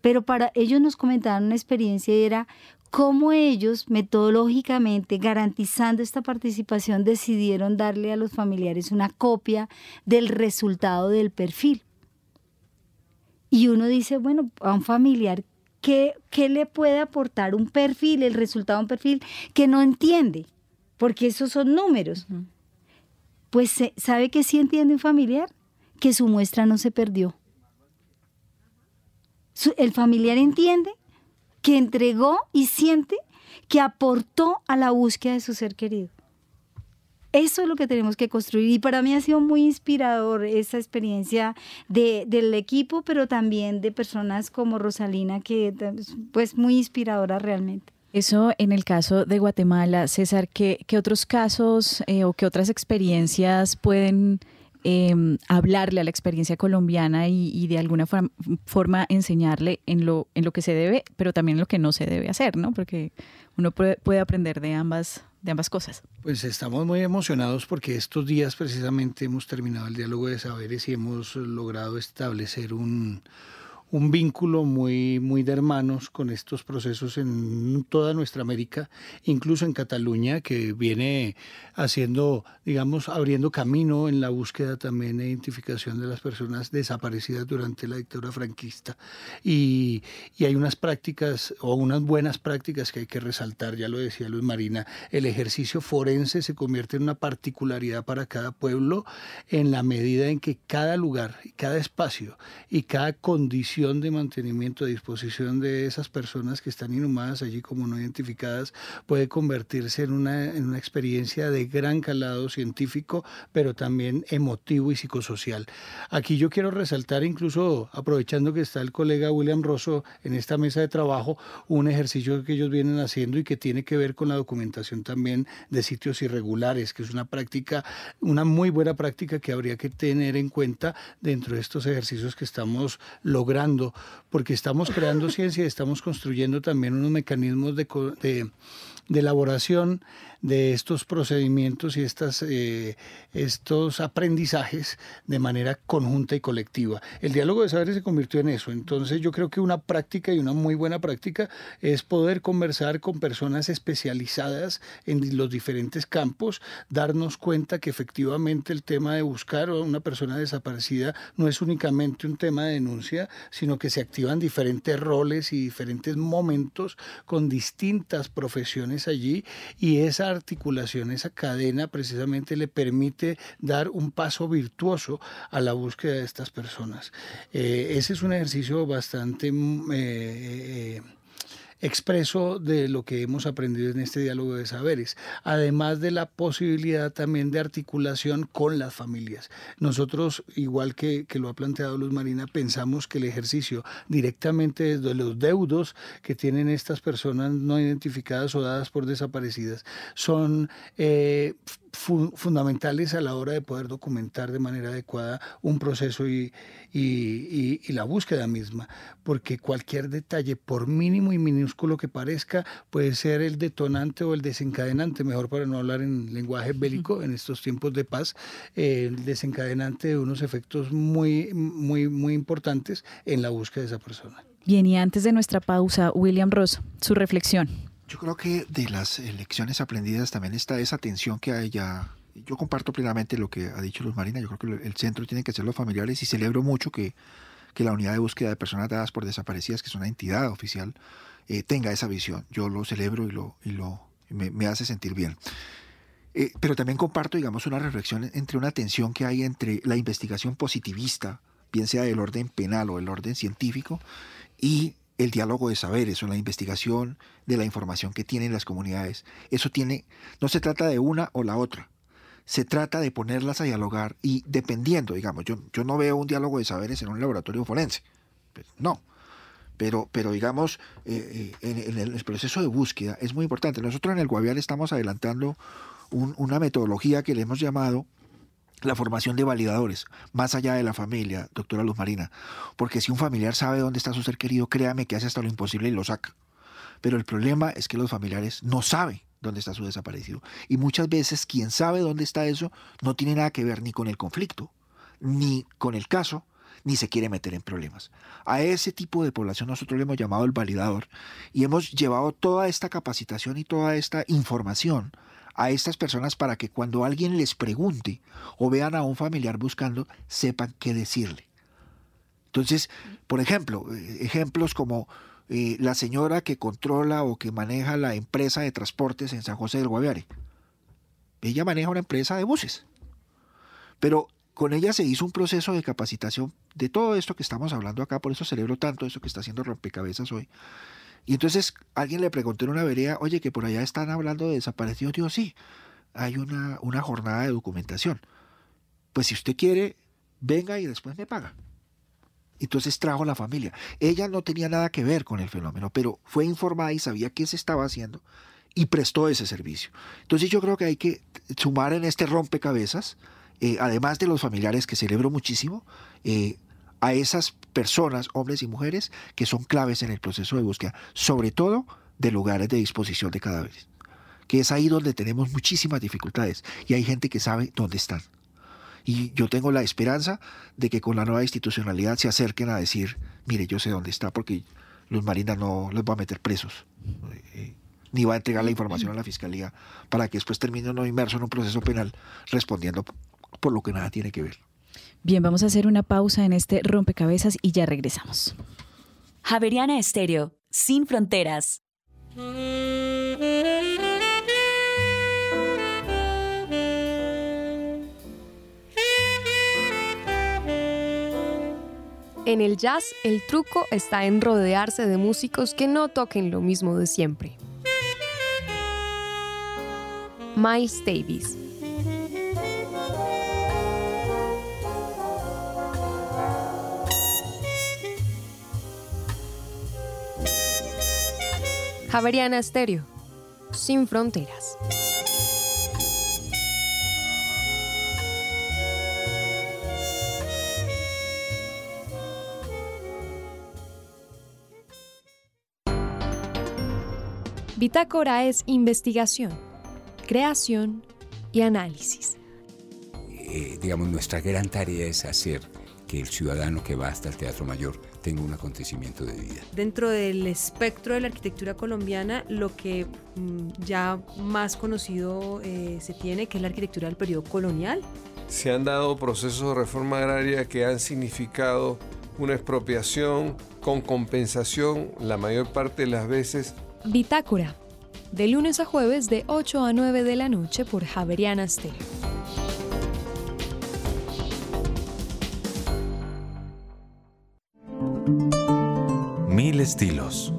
pero para ellos nos comentaron una experiencia y era cómo ellos metodológicamente, garantizando esta participación, decidieron darle a los familiares una copia del resultado del perfil. Y uno dice, bueno, a un familiar, ¿qué, ¿qué, le puede aportar un perfil, el resultado de un perfil que no entiende? Porque esos son números. Pues ¿sabe qué sí entiende un familiar? Que su muestra no se perdió. el familiar entiende que entregó y siente que aportó a la búsqueda de su ser querido. Eso es lo que tenemos que construir y para mí ha sido muy inspirador esa experiencia de, del equipo, pero también de personas como Rosalina, que pues muy inspiradora realmente. Eso en el caso de Guatemala, César, ¿qué, qué otros casos eh, o qué otras experiencias pueden em, hablarle a la experiencia colombiana y, de alguna forma, enseñarle en lo, en lo que se debe, pero también en lo que no se debe hacer, ¿no? Porque uno puede, puede aprender de ambas de ambas cosas. Pues estamos muy emocionados porque estos días precisamente hemos terminado el diálogo de saberes y hemos logrado establecer un, un vínculo muy, muy de hermanos con estos procesos en toda nuestra América, incluso en Cataluña, que viene haciendo, digamos, abriendo camino en la búsqueda también e identificación de las personas desaparecidas durante la dictadura franquista. Y, y hay unas prácticas o unas buenas prácticas que hay que resaltar, ya lo decía Luis Marina, el ejercicio forense se convierte en una particularidad para cada pueblo en la medida en que cada lugar, cada espacio y cada condición gestión de mantenimiento, de disposición de esas personas que están inhumadas allí como no identificadas puede convertirse en una, en una experiencia de gran calado científico, pero también emotivo y psicosocial. Aquí yo quiero resaltar, incluso aprovechando que está el colega William Rosso en esta mesa de trabajo, un ejercicio que ellos vienen haciendo y que tiene que ver con la documentación también de sitios irregulares, que es una práctica, una muy buena práctica que habría que tener en cuenta dentro de estos ejercicios que estamos logrando, porque estamos creando ciencia y estamos construyendo también unos mecanismos de, de, de elaboración de estos procedimientos y estas, eh, estos aprendizajes de manera conjunta y colectiva. El diálogo de saberes se convirtió en eso. Entonces yo creo que una práctica y una muy buena práctica es poder conversar con personas especializadas en los diferentes campos, darnos cuenta que efectivamente el tema de buscar a una persona desaparecida no es únicamente un tema de denuncia, sino que se activan diferentes roles y diferentes momentos con distintas profesiones allí y esa articulación, esa cadena precisamente le permite dar un paso virtuoso a la búsqueda de estas personas. Eh, ese es un ejercicio bastante... Mm, eh, eh, expreso de lo que hemos aprendido en este diálogo de saberes, además de la posibilidad también de articulación con las familias. Nosotros, igual que, que lo ha planteado Luz Marina, pensamos que el ejercicio directamente desde los deudos que tienen estas personas no identificadas o dadas por desaparecidas son eh, fundamentales a la hora de poder documentar de manera adecuada un proceso y, y, y, la búsqueda misma, porque cualquier detalle, por mínimo y minúsculo que parezca, puede ser el detonante o el desencadenante, mejor para no hablar en lenguaje bélico en estos tiempos de paz, eh, el desencadenante de unos efectos muy, muy, muy importantes en la búsqueda de esa persona. Bien, y antes de nuestra pausa, William Ross, su reflexión. Yo creo que de las lecciones aprendidas también está esa tensión que hay ya. Yo comparto plenamente lo que ha dicho Luz Marina. Yo creo que el centro tiene que ser los familiares y celebro mucho que, que la unidad de búsqueda de personas dadas por desaparecidas, que es una entidad oficial, eh, tenga esa visión. Yo lo celebro y, lo, y lo, me, me hace sentir bien. Eh, pero también comparto, digamos, una reflexión entre una tensión que hay entre la investigación positivista, bien sea del orden penal o del orden científico, y el diálogo de saberes o la investigación de la información que tienen las comunidades. Eso tiene, no se trata de una o la otra, se trata de ponerlas a dialogar y dependiendo, digamos, yo, yo no veo un diálogo de saberes en un laboratorio forense, pues, no, pero, pero digamos, eh, eh, en, el proceso de búsqueda es muy importante. Nosotros en el Guavial estamos adelantando una metodología que le hemos llamado la formación de validadores, más allá de la familia, doctora Luz Marina, porque si un familiar sabe dónde está su ser querido, créame que hace hasta lo imposible y lo saca. Pero el problema es que los familiares no saben dónde está su desaparecido. Y muchas veces quien sabe dónde está eso no tiene nada que ver ni con el conflicto, ni con el caso, ni se quiere meter en problemas. A ese tipo de población nosotros le hemos llamado el validador y hemos llevado toda esta capacitación y toda esta información a estas personas para que cuando alguien les pregunte o vean a un familiar buscando, sepan qué decirle. Entonces, por ejemplo, eh, ejemplos como eh, la señora que controla o que maneja la empresa de transportes en San José del Guaviare. Ella maneja una empresa de buses. Pero con ella se hizo un proceso de capacitación de todo esto que estamos hablando acá, por eso celebro tanto eso que está haciendo rompecabezas hoy, y entonces alguien le preguntó en una vereda, oye, que por allá están hablando de desaparecidos. Digo, sí, hay una, una jornada de documentación. Pues si usted quiere, venga y después me paga. Entonces trajo la familia. Ella no tenía nada que ver con el fenómeno, pero fue informada y sabía qué se estaba haciendo y prestó ese servicio. Entonces yo creo que hay que sumar en este rompecabezas, eh, además de los familiares que celebro muchísimo, eh, a esas personas, hombres y mujeres, que son claves en el proceso de búsqueda, sobre todo de lugares de disposición de cadáveres, que es ahí donde tenemos muchísimas dificultades y hay gente que sabe dónde están. Y yo tengo la esperanza de que con la nueva institucionalidad se acerquen a decir, mire, yo sé dónde está, porque los marinas no los va a meter presos, eh, ni va a entregar la información a la fiscalía para que después termine uno inmerso en un proceso penal respondiendo por lo que nada tiene que ver. Bien, vamos a hacer una pausa en este rompecabezas y ya regresamos. Javeriana Estéreo, sin fronteras. En el jazz, el truco está en rodearse de músicos que no toquen lo mismo de siempre. Miles Davis Javeriana Stereo, sin fronteras. Bitácora es investigación, creación y análisis. Eh, digamos, nuestra gran tarea es hacer que el ciudadano que va hasta el Teatro Mayor tenga un acontecimiento de vida. Dentro del espectro de la arquitectura colombiana, lo que mm, ya más conocido eh, se tiene, que es la arquitectura del periodo colonial. Se han dado procesos de reforma agraria que han significado una expropiación con compensación la mayor parte de las veces Bitácora, de lunes a jueves de 8 a 9 de la noche por Javeriana Stereo. Estilos.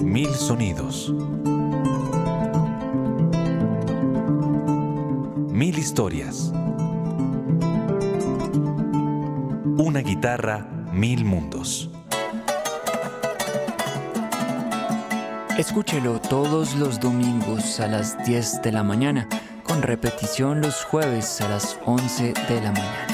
Mil sonidos. Mil historias. Una guitarra, mil mundos. Escúchelo todos los domingos a las 10 de la mañana, con repetición los jueves a las 11 de la mañana.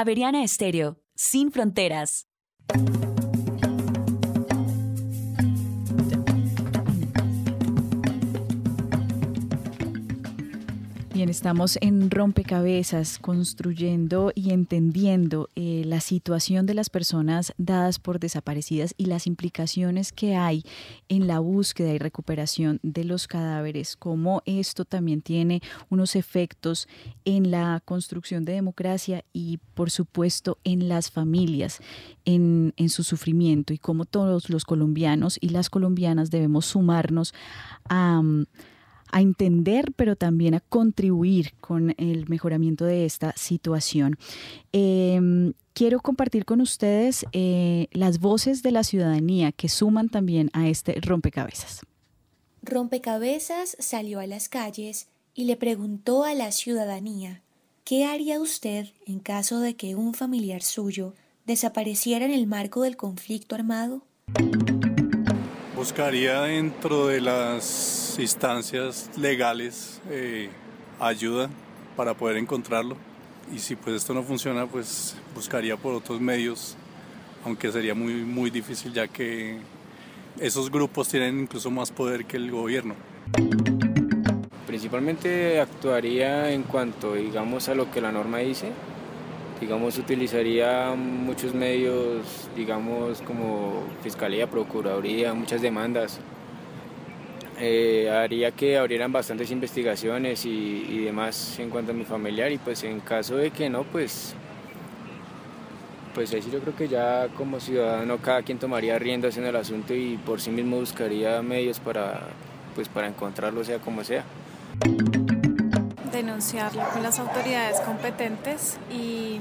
Javeriana Estéreo, sin fronteras. Bien, estamos en rompecabezas, construyendo y entendiendo eh, la situación de las personas dadas por desaparecidas y las implicaciones que hay en la búsqueda y recuperación de los cadáveres, cómo esto también tiene unos efectos en la construcción de democracia y, por supuesto, en las familias, en, en su sufrimiento y cómo todos los colombianos y las colombianas debemos sumarnos a a entender, pero también a contribuir con el mejoramiento de esta situación. Em, quiero compartir con ustedes eh, las voces de la ciudadanía que suman también a este rompecabezas. Rompecabezas salió a las calles y le preguntó a la ciudadanía, ¿qué haría usted en caso de que un familiar suyo desapareciera en el marco del conflicto armado? Buscaría dentro de las instancias legales eh, ayuda para poder encontrarlo y si pues esto no funciona pues buscaría por otros medios aunque sería muy muy difícil ya que esos grupos tienen incluso más poder que el gobierno. Principalmente actuaría en cuanto digamos a lo que la norma dice digamos, utilizaría muchos medios, digamos, como Fiscalía, Procuraduría, muchas demandas. Eh, haría que abrieran bastantes investigaciones y, demás en cuanto a mi familiar y pues en caso de que no, pues pues ahí sí yo creo que ya como ciudadano cada quien tomaría riendas en el asunto y por sí mismo buscaría medios para pues para encontrarlo sea como sea denunciarlo con las autoridades competentes y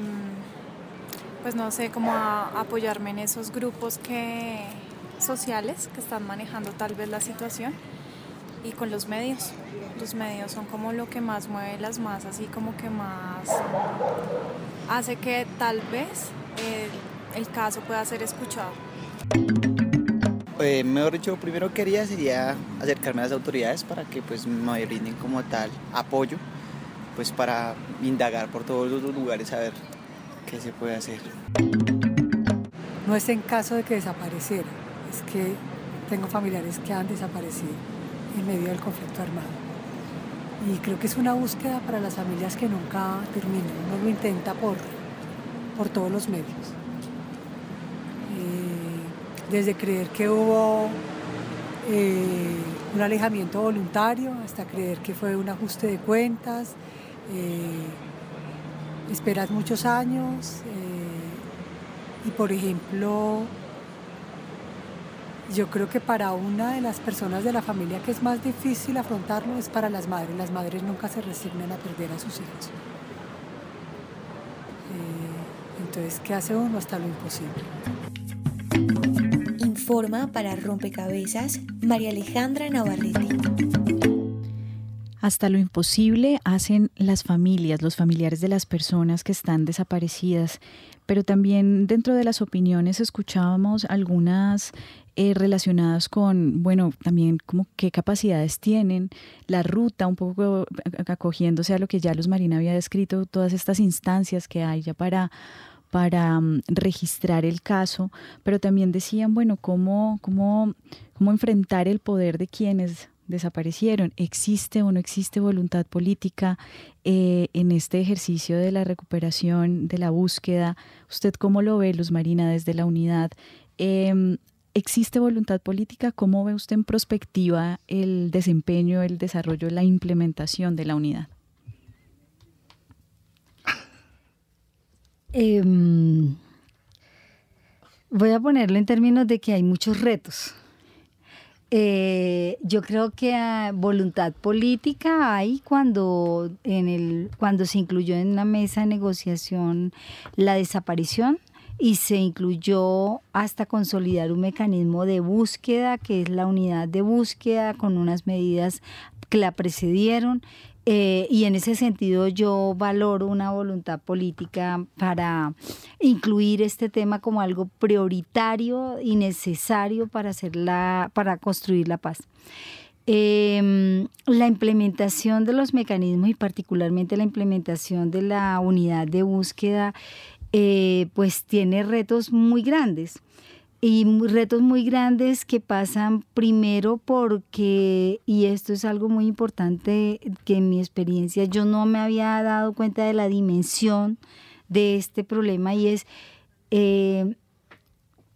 pues no sé cómo apoyarme en esos grupos que sociales que están manejando tal vez la situación y con los medios. Los medios son como lo que más mueve las masas y como que más hace que tal vez el, caso pueda ser escuchado. Eh, mejor dicho, primero que quería sería acercarme a las autoridades para que pues me brinden como tal apoyo pues para indagar por todos los lugares a ver qué se puede hacer. No es en caso de que desapareciera, es que tengo familiares que han desaparecido en medio del conflicto armado. Y creo que es una búsqueda para las familias que nunca termina, uno lo intenta por, por todos los medios. Eh, desde creer que hubo eh, un alejamiento voluntario hasta creer que fue un ajuste de cuentas, eh, esperas muchos años eh, y por ejemplo Yo creo que para una de las personas de la familia que es más difícil afrontarlo es para las madres. Las madres nunca se resignan a perder a sus hijos. Eh, entonces, ¿qué hace uno hasta lo imposible? Informa para Rompecabezas María Alejandra Navarrete. Hasta lo imposible hacen las familias, los familiares de las personas que están desaparecidas, pero también dentro de las opiniones escuchábamos algunas eh, relacionadas con, bueno, también como qué capacidades tienen, la ruta, un poco acogiéndose a lo que ya Luz Marina había descrito, todas estas instancias que hay ya para para mm, registrar el caso, pero también decían, bueno, cómo, cómo, cómo enfrentar el poder de quienes desaparecieron. ¿Existe o no existe voluntad política eh, en este ejercicio de la recuperación, de la búsqueda? ¿Usted cómo lo ve, Luz Marina, desde la unidad? Em, ¿Existe voluntad política? ¿Cómo ve usted en prospectiva el desempeño, el desarrollo, la implementación de la unidad? Em, voy a ponerlo en términos de que hay muchos retos. Eh, yo creo que ah, voluntad política hay cuando, en el, cuando se incluyó en la mesa de negociación la desaparición y se incluyó hasta consolidar un mecanismo de búsqueda, que es la unidad de búsqueda, con unas medidas que la precedieron eh, y en ese sentido yo valoro una voluntad política para incluir este tema como algo prioritario y necesario para, hacer para construir la paz. Em, la implementación de los mecanismos y particularmente la implementación de la unidad de búsqueda, eh, pues tiene retos muy grandes y retos muy grandes que pasan primero porque, y esto es algo muy importante que en mi experiencia yo no me había dado cuenta de la dimensión de este problema y es, eh,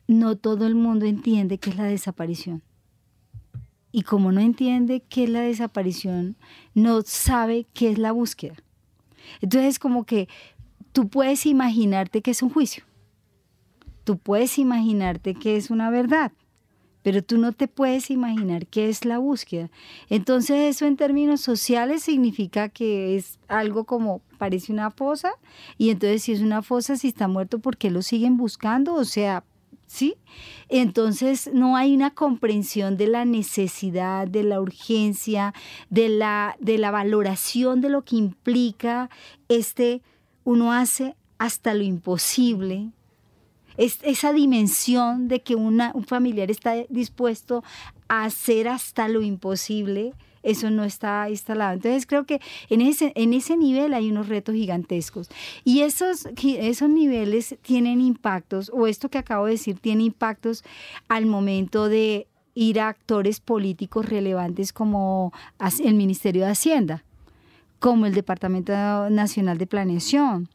no todo el mundo entiende qué es la desaparición. Y como no entiende qué es la desaparición, no sabe qué es la búsqueda. Entonces como que tú puedes imaginarte que es un juicio Tú puedes imaginarte que es una verdad, pero tú no te puedes imaginar qué es la búsqueda. Entonces eso en términos sociales significa que es algo como parece una fosa y entonces si es una fosa, si está muerto, ¿por qué lo siguen buscando? O sea, ¿sí? Entonces no hay una comprensión de la necesidad, de la urgencia, de la, de la valoración de lo que implica este, uno hace hasta lo imposible es esa dimensión de que un familiar está dispuesto a hacer hasta lo imposible, eso no está instalado. Entonces creo que en ese, en ese nivel hay unos retos gigantescos. Y esos, esos niveles tienen impactos, o esto que acabo de decir tiene impactos al momento de ir a actores políticos relevantes como el Ministerio de Hacienda, como el Departamento Nacional de Planeación,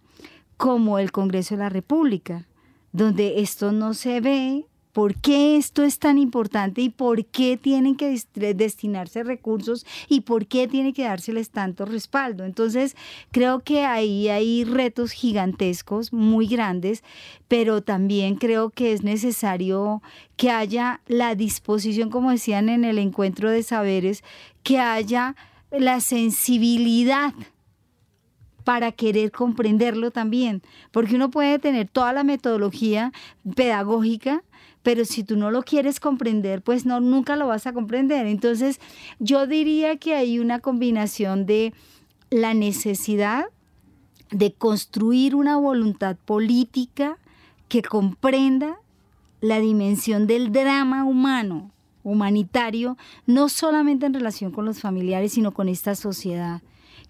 como el Congreso de la República donde esto no se ve, por qué esto es tan importante y por qué tienen que destinarse recursos y por qué tiene que dárseles tanto respaldo. Entonces, creo que ahí hay retos gigantescos, muy grandes, pero también creo que es necesario que haya la disposición, como decían en el encuentro de saberes, que haya la sensibilidad para querer comprenderlo también, porque uno puede tener toda la metodología pedagógica, pero si tú no lo quieres comprender, pues no nunca lo vas a comprender. Entonces, yo diría que hay una combinación de la necesidad de construir una voluntad política que comprenda la dimensión del drama humano, humanitario, no solamente en relación con los familiares, sino con esta sociedad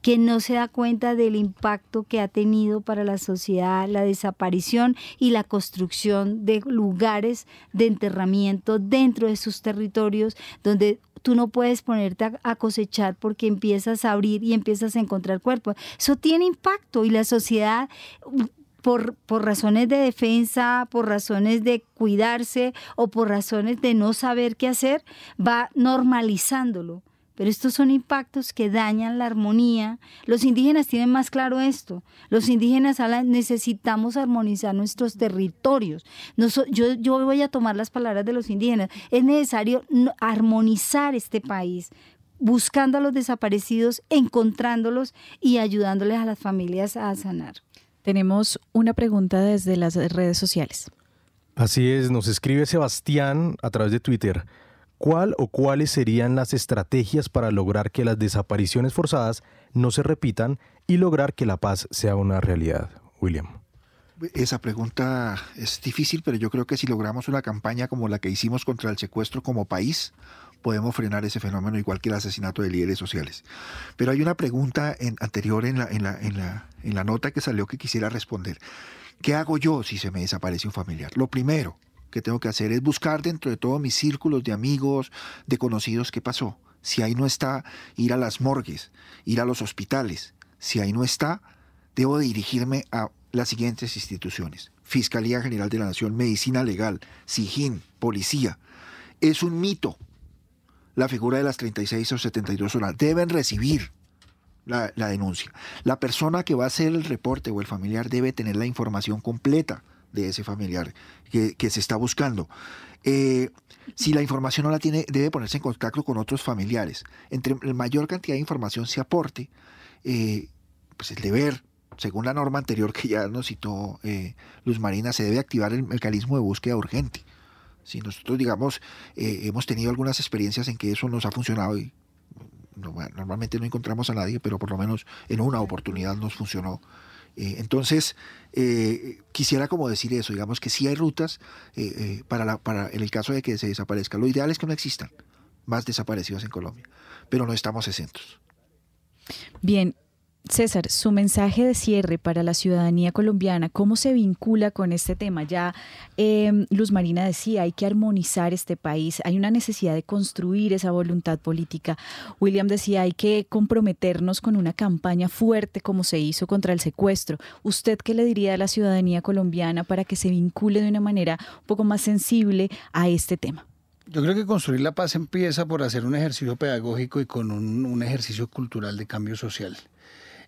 que no se da cuenta del impacto que ha tenido para la sociedad la desaparición y la construcción de lugares de enterramiento dentro de sus territorios donde tú no puedes ponerte a, cosechar porque empiezas a abrir y empiezas a encontrar cuerpos. Eso tiene impacto y la sociedad por, por, razones de defensa, por razones de cuidarse o por razones de no saber qué hacer, va normalizándolo pero estos son impactos que dañan la armonía. Los indígenas tienen más claro esto. Los indígenas hablan, necesitamos armonizar nuestros territorios. yo, yo voy a tomar las palabras de los indígenas. Es necesario armonizar este país buscando a los desaparecidos, encontrándolos y ayudándoles a las familias a sanar. Tenemos una pregunta desde las redes sociales. Así es, nos escribe Sebastián a través de Twitter. ¿Cuál o cuáles serían las estrategias para lograr que las desapariciones forzadas no se repitan y lograr que la paz sea una realidad? William. Esa pregunta es difícil, pero yo creo que si logramos una campaña como la que hicimos contra el secuestro como país, podemos frenar ese fenómeno igual que el asesinato de líderes sociales. Pero hay una pregunta en, anterior en la, en, la, en, la, en la nota que salió que quisiera responder. ¿Qué hago yo si se me desaparece un familiar? Lo primero que tengo que hacer es buscar dentro de todos mis círculos de amigos, de conocidos qué pasó. Si ahí no está, ir a las morgues, ir a los hospitales. Si ahí no está, debo dirigirme a las siguientes instituciones. Fiscalía General de la Nación, Medicina Legal, SIGIN, Policía. Es un mito la figura de las 36 o 72 horas. Deben recibir la, denuncia. La persona que va a hacer el reporte o el familiar debe tener la información completa de ese familiar que, se está buscando. Eh, si la información no la tiene, debe ponerse en contacto con otros familiares. Entre mayor cantidad de información se aporte, eh, pues el deber, según la norma anterior que ya nos citó eh, Luz Marina, se debe activar el mecanismo de búsqueda urgente. Si nosotros, digamos, eh, hemos tenido algunas experiencias en que eso nos ha funcionado y normalmente no encontramos a nadie, pero por lo menos en una oportunidad nos funcionó. Eh, entonces, eh, quisiera como decir eso, digamos que sí hay rutas para, la, para en el caso de que se desaparezca. Lo ideal es que no existan más desaparecidos en Colombia, pero no estamos exentos. Bien, César, su mensaje de cierre para la ciudadanía colombiana, ¿cómo se vincula con este tema? Ya em, Luz Marina decía, hay que armonizar este país, hay una necesidad de construir esa voluntad política. William decía, hay que comprometernos con una campaña fuerte como se hizo contra el secuestro. ¿Usted qué le diría a la ciudadanía colombiana para que se vincule de una manera un poco más sensible a este tema? Yo creo que construir la paz empieza por hacer un ejercicio pedagógico y con un ejercicio cultural de cambio social.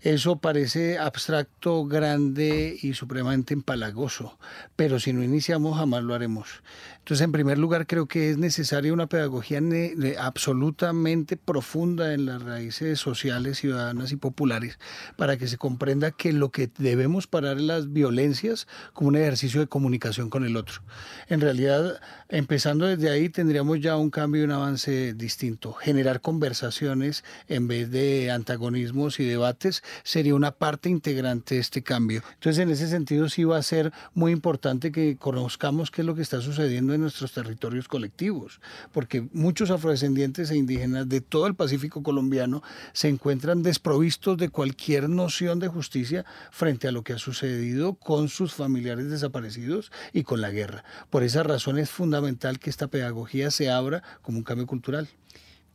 Eso parece abstracto, grande y supremamente empalagoso, pero si no iniciamos jamás lo haremos. Entonces, en primer lugar, creo que es necesaria una pedagogía absolutamente profunda en las raíces sociales, ciudadanas y populares para que se comprenda que lo que debemos parar es las violencias como un ejercicio de comunicación con el otro. En realidad, empezando desde ahí, tendríamos ya un cambio y un avance distinto. Generar conversaciones en vez de antagonismos y debates sería una parte integrante de este cambio. Entonces, en ese sentido, sí va a ser muy importante que conozcamos qué es lo que está sucediendo en nuestros territorios colectivos, porque muchos afrodescendientes e indígenas de todo el Pacífico colombiano se encuentran desprovistos de cualquier noción de justicia frente a lo que ha sucedido con sus familiares desaparecidos y con la guerra. Por esa razón es fundamental que esta pedagogía se abra como un cambio cultural.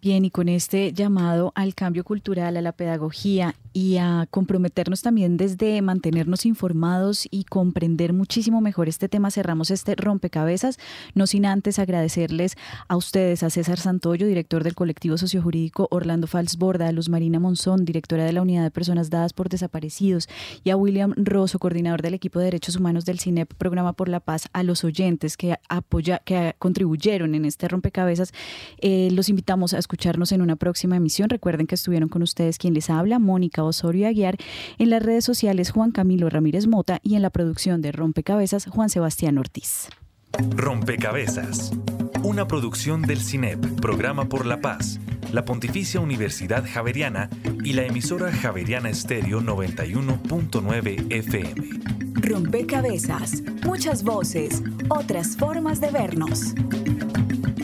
Bien, y con este llamado al cambio cultural, a la pedagogía y a comprometernos también desde mantenernos informados y comprender muchísimo mejor este tema, cerramos este rompecabezas, no sin antes agradecerles a ustedes, a César Santoyo, director del colectivo sociojurídico Orlando Falsborda, a Luz Marina Monzón, directora de la Unidad de Personas Dadas por Desaparecidos, y a William Rosso, coordinador del equipo de Derechos Humanos del CINEP, Programa por la Paz, a los oyentes que, apoya, que contribuyeron en este rompecabezas. Eh, los invitamos a escuchar escucharnos en una próxima emisión. Recuerden que estuvieron con ustedes quien les habla, Mónica Osorio Aguiar, en las redes sociales Juan Camilo Ramírez Mota y en la producción de Rompecabezas Juan Sebastián Ortiz. Rompecabezas, una producción del CINEP, Programa por la Paz, la Pontificia Universidad Javeriana y la emisora Javeriana Estéreo 91.9 FM. Rompecabezas, muchas voces, otras formas de vernos.